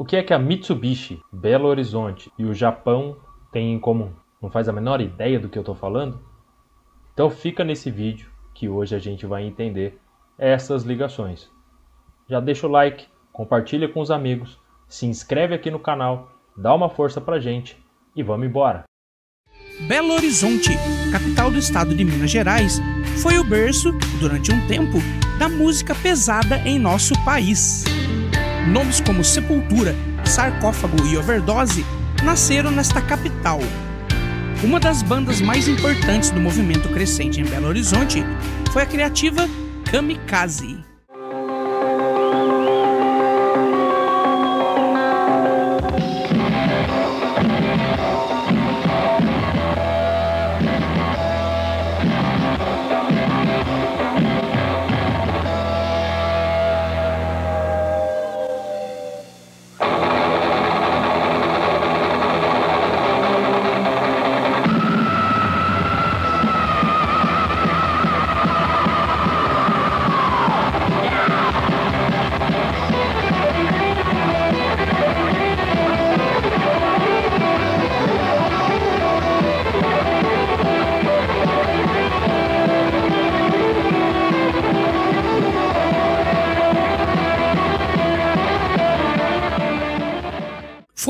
O que é que a Mitsubishi, Belo Horizonte e o Japão têm em comum? Não faz a menor ideia do que eu estou falando? Então fica nesse vídeo que hoje a gente vai entender essas ligações. Já deixa o like, compartilha com os amigos, se inscreve aqui no canal, dá uma força pra gente e vamos embora! Belo Horizonte, capital do estado de Minas Gerais, foi o berço, durante um tempo, da música pesada em nosso país. Nomes como Sepultura, Sarcófago e Overdose nasceram nesta capital. Uma das bandas mais importantes do movimento crescente em Belo Horizonte foi a criativa Kamikaze.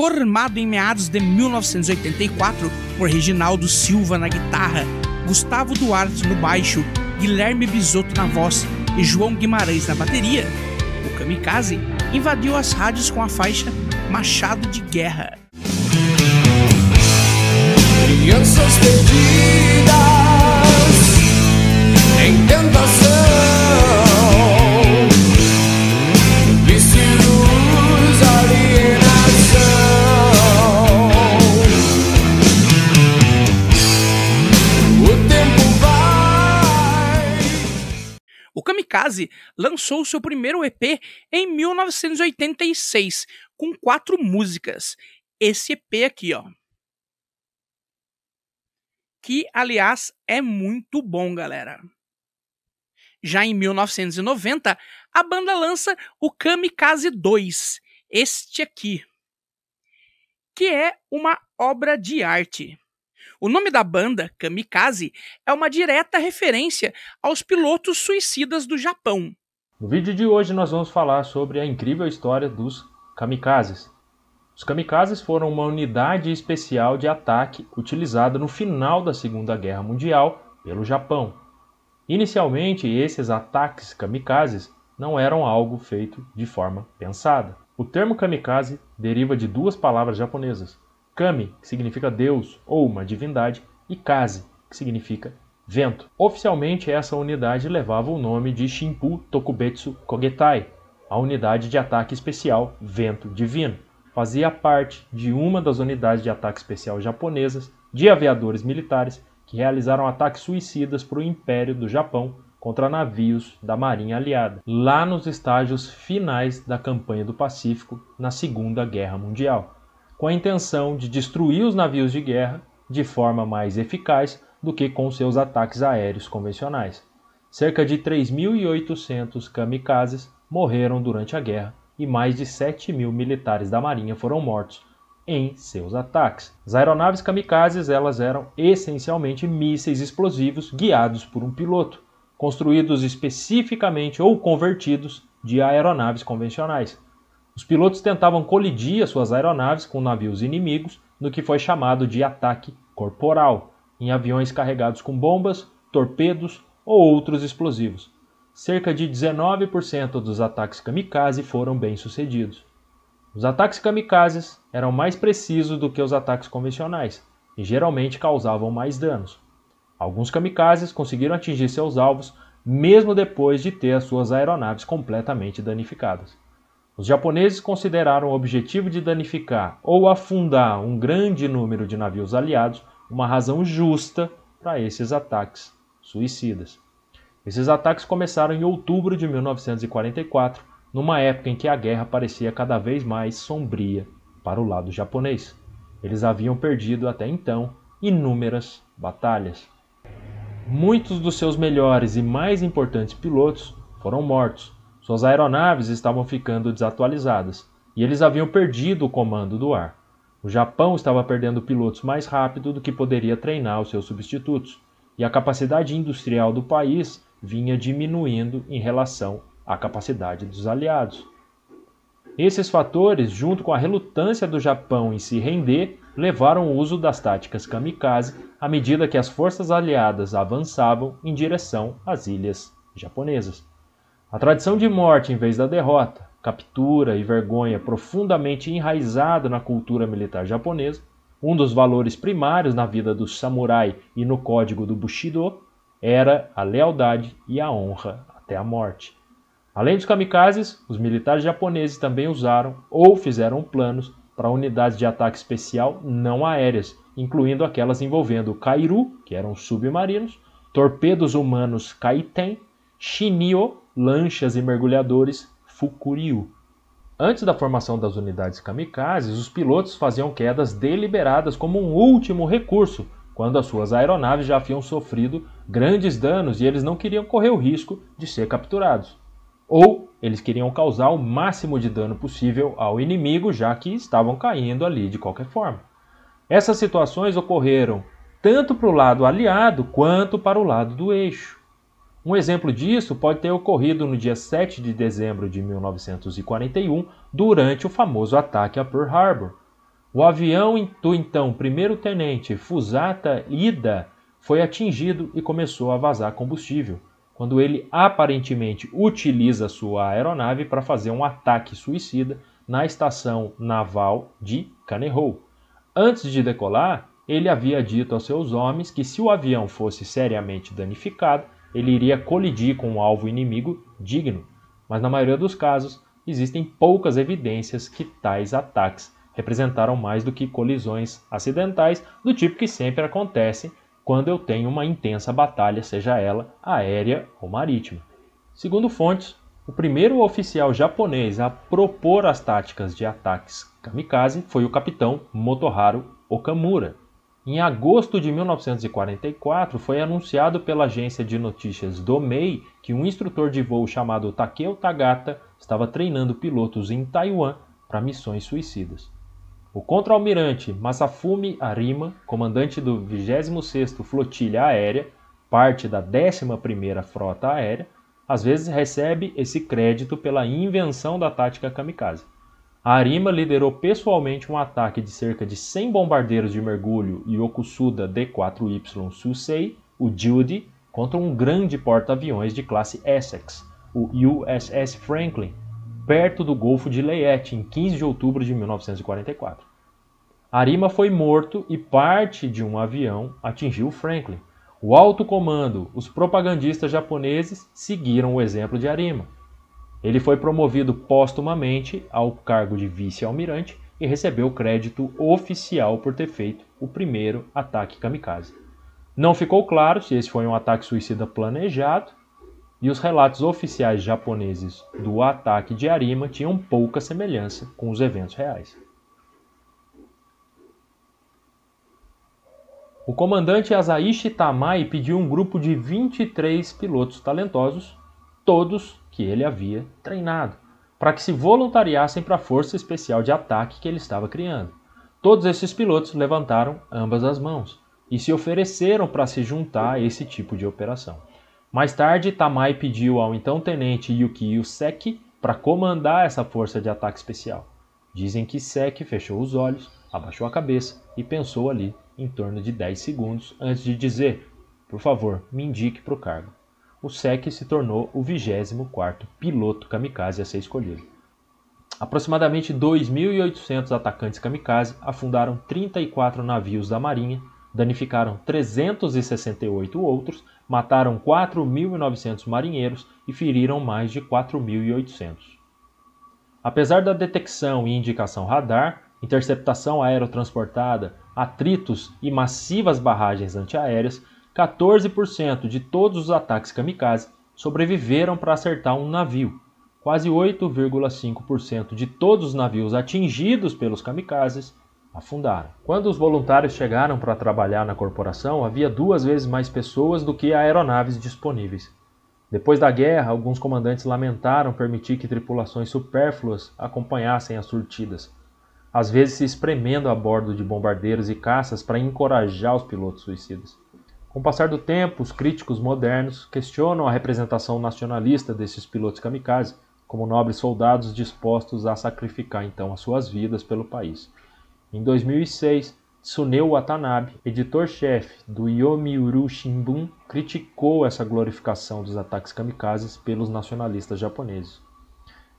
Formado em meados de 1984 por Reginaldo Silva na guitarra, Gustavo Duarte no baixo, Guilherme Bisotto na voz e João Guimarães na bateria, o Kamikaze invadiu as rádios com a faixa Machado de Guerra. Crianças perdidas em Kamikaze lançou seu primeiro EP em 1986, com quatro músicas. Esse EP aqui, ó. Que, aliás, é muito bom, galera. Já em 1990, a banda lança o Kamikaze 2, este aqui, que é uma obra de arte. O nome da banda, Kamikaze, é uma direta referência aos pilotos suicidas do Japão. No vídeo de hoje nós vamos falar sobre a incrível história dos kamikazes. Os kamikazes foram uma unidade especial de ataque utilizada no final da Segunda Guerra Mundial pelo Japão. Inicialmente, esses ataques kamikazes não eram algo feito de forma pensada. O termo kamikaze deriva de duas palavras japonesas, Kami, que significa Deus ou uma divindade, e Kaze, que significa vento. Oficialmente, essa unidade levava o nome de Shimpu Tokubetsu Kogetai, a unidade de ataque especial Vento Divino. Fazia parte de uma das unidades de ataque especial japonesas de aviadores militares que realizaram ataques suicidas para o Império do Japão contra navios da Marinha Aliada, lá nos estágios finais da campanha do Pacífico na Segunda Guerra Mundial com a intenção de destruir os navios de guerra de forma mais eficaz do que com seus ataques aéreos convencionais. Cerca de 3.800 kamikazes morreram durante a guerra e mais de 7 mil militares da Marinha foram mortos em seus ataques. As aeronaves kamikazes elas eram essencialmente mísseis explosivos guiados por um piloto, construídos especificamente ou convertidos de aeronaves convencionais. Os pilotos tentavam colidir as suas aeronaves com navios inimigos no que foi chamado de ataque corporal, em aviões carregados com bombas, torpedos ou outros explosivos. Cerca de 19% dos ataques kamikaze foram bem-sucedidos. Os ataques kamikazes eram mais precisos do que os ataques convencionais e geralmente causavam mais danos. Alguns kamikazes conseguiram atingir seus alvos mesmo depois de ter as suas aeronaves completamente danificadas. Os japoneses consideraram o objetivo de danificar ou afundar um grande número de navios aliados uma razão justa para esses ataques suicidas. Esses ataques começaram em outubro de 1944, numa época em que a guerra parecia cada vez mais sombria para o lado japonês. Eles haviam perdido até então inúmeras batalhas. Muitos dos seus melhores e mais importantes pilotos foram mortos suas aeronaves estavam ficando desatualizadas e eles haviam perdido o comando do ar. O Japão estava perdendo pilotos mais rápido do que poderia treinar os seus substitutos, e a capacidade industrial do país vinha diminuindo em relação à capacidade dos aliados. Esses fatores, junto com a relutância do Japão em se render, levaram o uso das táticas kamikaze à medida que as forças aliadas avançavam em direção às ilhas japonesas. A tradição de morte em vez da derrota, captura e vergonha profundamente enraizado na cultura militar japonesa, um dos valores primários na vida do samurai e no código do Bushido, era a lealdade e a honra até a morte. Além dos kamikazes, os militares japoneses também usaram ou fizeram planos para unidades de ataque especial não aéreas, incluindo aquelas envolvendo Kairu, que eram submarinos, torpedos humanos Kaiten, Shinio, lanchas e mergulhadores Fukuryu. Antes da formação das unidades kamikazes, os pilotos faziam quedas deliberadas como um último recurso, quando as suas aeronaves já haviam sofrido grandes danos e eles não queriam correr o risco de ser capturados ou eles queriam causar o máximo de dano possível ao inimigo, já que estavam caindo ali de qualquer forma. Essas situações ocorreram tanto para o lado aliado quanto para o lado do eixo. Um exemplo disso pode ter ocorrido no dia 7 de dezembro de 1941, durante o famoso ataque a Pearl Harbor. O avião do então primeiro-tenente Fusata Ida foi atingido e começou a vazar combustível quando ele aparentemente utiliza sua aeronave para fazer um ataque suicida na estação naval de Kanehoe. Antes de decolar, ele havia dito aos seus homens que se o avião fosse seriamente danificado, ele iria colidir com um alvo inimigo digno, mas na maioria dos casos existem poucas evidências que tais ataques representaram mais do que colisões acidentais do tipo que sempre acontecem quando eu tenho uma intensa batalha, seja ela aérea ou marítima. Segundo fontes, o primeiro oficial japonês a propor as táticas de ataques kamikaze foi o capitão Motoharu Okamura. Em agosto de 1944, foi anunciado pela agência de notícias Domei que um instrutor de voo chamado Takeo Tagata estava treinando pilotos em Taiwan para missões suicidas. O contra-almirante Masafumi Arima, comandante do 26º Flotilha Aérea, parte da 11ª Frota Aérea, às vezes recebe esse crédito pela invenção da tática kamikaze. Arima liderou pessoalmente um ataque de cerca de 100 bombardeiros de mergulho Yokosuda D-4Y Susei, o Judy, contra um grande porta-aviões de classe Essex, o USS Franklin, perto do Golfo de Leyte, em 15 de outubro de 1944. Arima foi morto e parte de um avião atingiu Franklin. O alto comando, os propagandistas japoneses, seguiram o exemplo de Arima. Ele foi promovido póstumamente ao cargo de vice-almirante e recebeu crédito oficial por ter feito o primeiro ataque kamikaze. Não ficou claro se esse foi um ataque suicida planejado e os relatos oficiais japoneses do ataque de Arima tinham pouca semelhança com os eventos reais. O comandante Asaishi Tamai pediu um grupo de 23 pilotos talentosos, todos que ele havia treinado, para que se voluntariassem para a força especial de ataque que ele estava criando. Todos esses pilotos levantaram ambas as mãos e se ofereceram para se juntar a esse tipo de operação. Mais tarde, Tamai pediu ao então tenente Yukio Seki para comandar essa força de ataque especial. Dizem que Seki fechou os olhos, abaixou a cabeça e pensou ali em torno de 10 segundos antes de dizer: Por favor, me indique para o cargo. O Seki se tornou o 24º piloto kamikaze a ser escolhido. Aproximadamente 2.800 atacantes kamikaze afundaram 34 navios da Marinha danificaram 368 outros, mataram 4.900 marinheiros e feriram mais de 4.800. Apesar da detecção e indicação radar, interceptação aerotransportada, atritos e massivas barragens antiaéreas, 14% de todos os ataques kamikaze sobreviveram para acertar um navio. Quase 8,5% de todos os navios atingidos pelos kamikazes afundaram. Quando os voluntários chegaram para trabalhar na corporação, havia duas vezes mais pessoas do que aeronaves disponíveis. Depois da guerra, alguns comandantes lamentaram permitir que tripulações supérfluas acompanhassem as surtidas, às vezes se espremendo a bordo de bombardeiros e caças para encorajar os pilotos suicidas. Com o passar do tempo, os críticos modernos questionam a representação nacionalista desses pilotos kamikaze como nobres soldados dispostos a sacrificar então as suas vidas pelo país. Em 2006, Tsuneo Watanabe, editor-chefe do Yomiuri Shimbun, criticou essa glorificação dos ataques kamikazes pelos nacionalistas japoneses.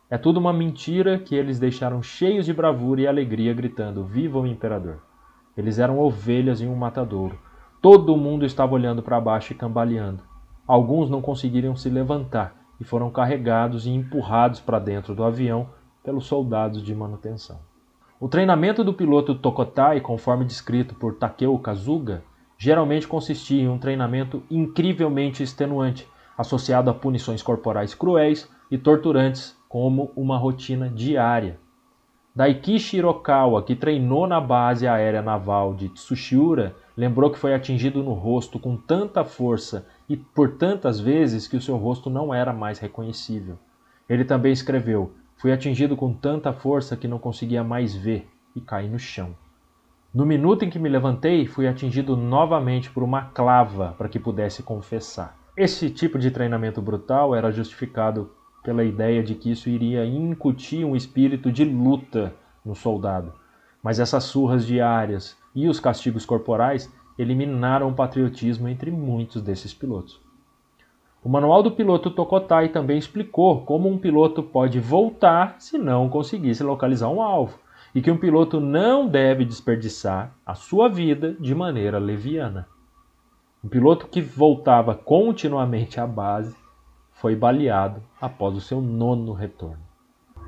É tudo uma mentira que eles deixaram cheios de bravura e alegria, gritando: Viva o Imperador! Eles eram ovelhas em um matadouro. Todo mundo estava olhando para baixo e cambaleando. Alguns não conseguiriam se levantar e foram carregados e empurrados para dentro do avião pelos soldados de manutenção. O treinamento do piloto Tokotai, conforme descrito por Takeo Kazuga, geralmente consistia em um treinamento incrivelmente extenuante, associado a punições corporais cruéis e torturantes, como uma rotina diária. Daikishi Hirokawa, que treinou na base aérea naval de Tsushiura, lembrou que foi atingido no rosto com tanta força e por tantas vezes que o seu rosto não era mais reconhecível. Ele também escreveu: Fui atingido com tanta força que não conseguia mais ver e caí no chão. No minuto em que me levantei, fui atingido novamente por uma clava para que pudesse confessar. Esse tipo de treinamento brutal era justificado pela ideia de que isso iria incutir um espírito de luta no soldado. Mas essas surras diárias e os castigos corporais eliminaram o patriotismo entre muitos desses pilotos. O manual do piloto Tokotai também explicou como um piloto pode voltar se não conseguisse localizar um alvo, e que um piloto não deve desperdiçar a sua vida de maneira leviana. Um piloto que voltava continuamente à base foi baleado após o seu nono retorno.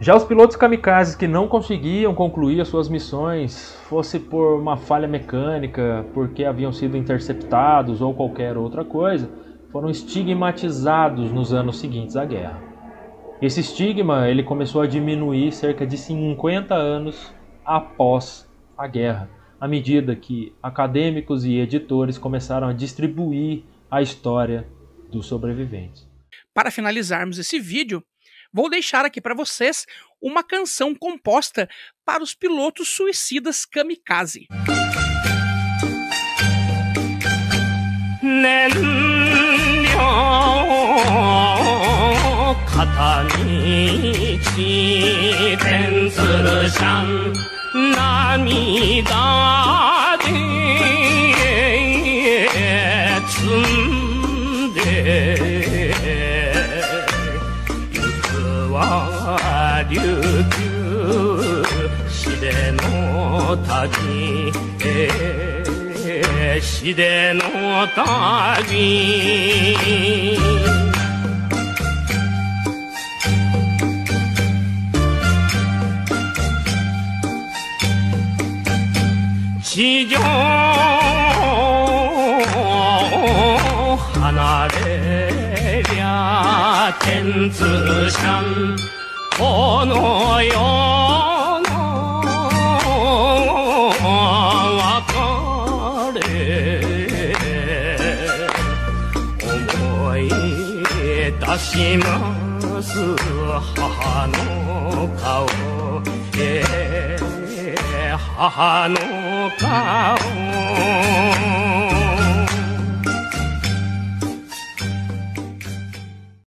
Já os pilotos kamikazes que não conseguiam concluir as suas missões, fosse por uma falha mecânica, porque haviam sido interceptados ou qualquer outra coisa, foram estigmatizados nos anos seguintes à guerra. Esse estigma ele começou a diminuir cerca de 50 anos após a guerra, à medida que acadêmicos e editores começaram a distribuir a história dos sobreviventes. Para finalizarmos esse vídeo, vou deixar aqui para vocês uma canção composta para os pilotos suicidas kamikaze. の旅死での旅地上離れりゃ天津シャンこの世します母の顔へ。母の顔。